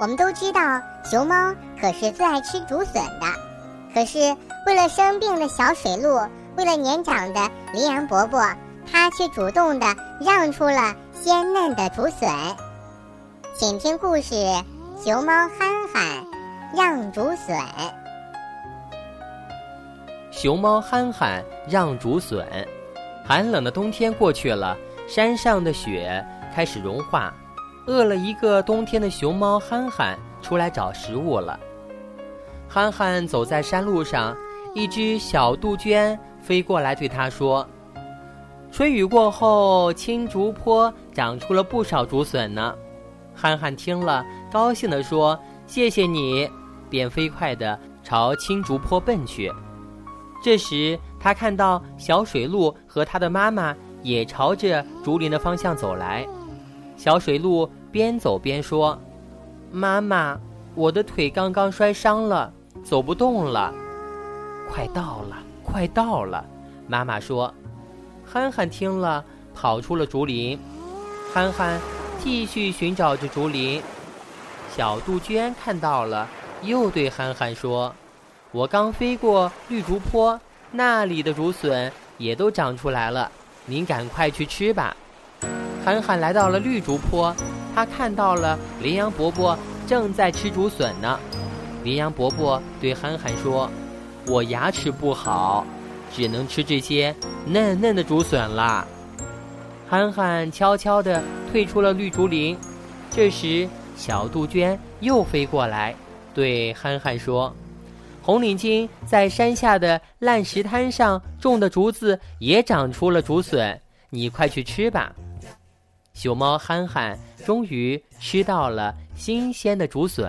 我们都知道，熊猫可是最爱吃竹笋的。可是，为了生病的小水鹿，为了年长的羚羊伯伯，它却主动的让出了鲜嫩的竹笋。请听故事：熊猫憨憨让竹笋。熊猫憨憨让竹笋。寒冷的冬天过去了，山上的雪开始融化。饿了一个冬天的熊猫憨憨出来找食物了。憨憨走在山路上，一只小杜鹃飞过来对他说：“春雨过后，青竹坡长出了不少竹笋呢。”憨憨听了，高兴地说：“谢谢你！”便飞快地朝青竹坡奔去。这时，他看到小水鹿和他的妈妈也朝着竹林的方向走来。小水鹿。边走边说：“妈妈，我的腿刚刚摔伤了，走不动了。快到了，快到了。”妈妈说。憨憨听了，跑出了竹林。憨憨继续寻找着竹林。小杜鹃看到了，又对憨憨说：“我刚飞过绿竹坡，那里的竹笋也都长出来了，您赶快去吃吧。”憨憨来到了绿竹坡。他看到了羚羊伯伯正在吃竹笋呢。羚羊伯伯对憨憨说：“我牙齿不好，只能吃这些嫩嫩的竹笋啦。”憨憨悄悄地退出了绿竹林。这时，小杜鹃又飞过来，对憨憨说：“红领巾在山下的烂石滩上种的竹子也长出了竹笋，你快去吃吧。”熊猫憨憨终于吃到了新鲜的竹笋。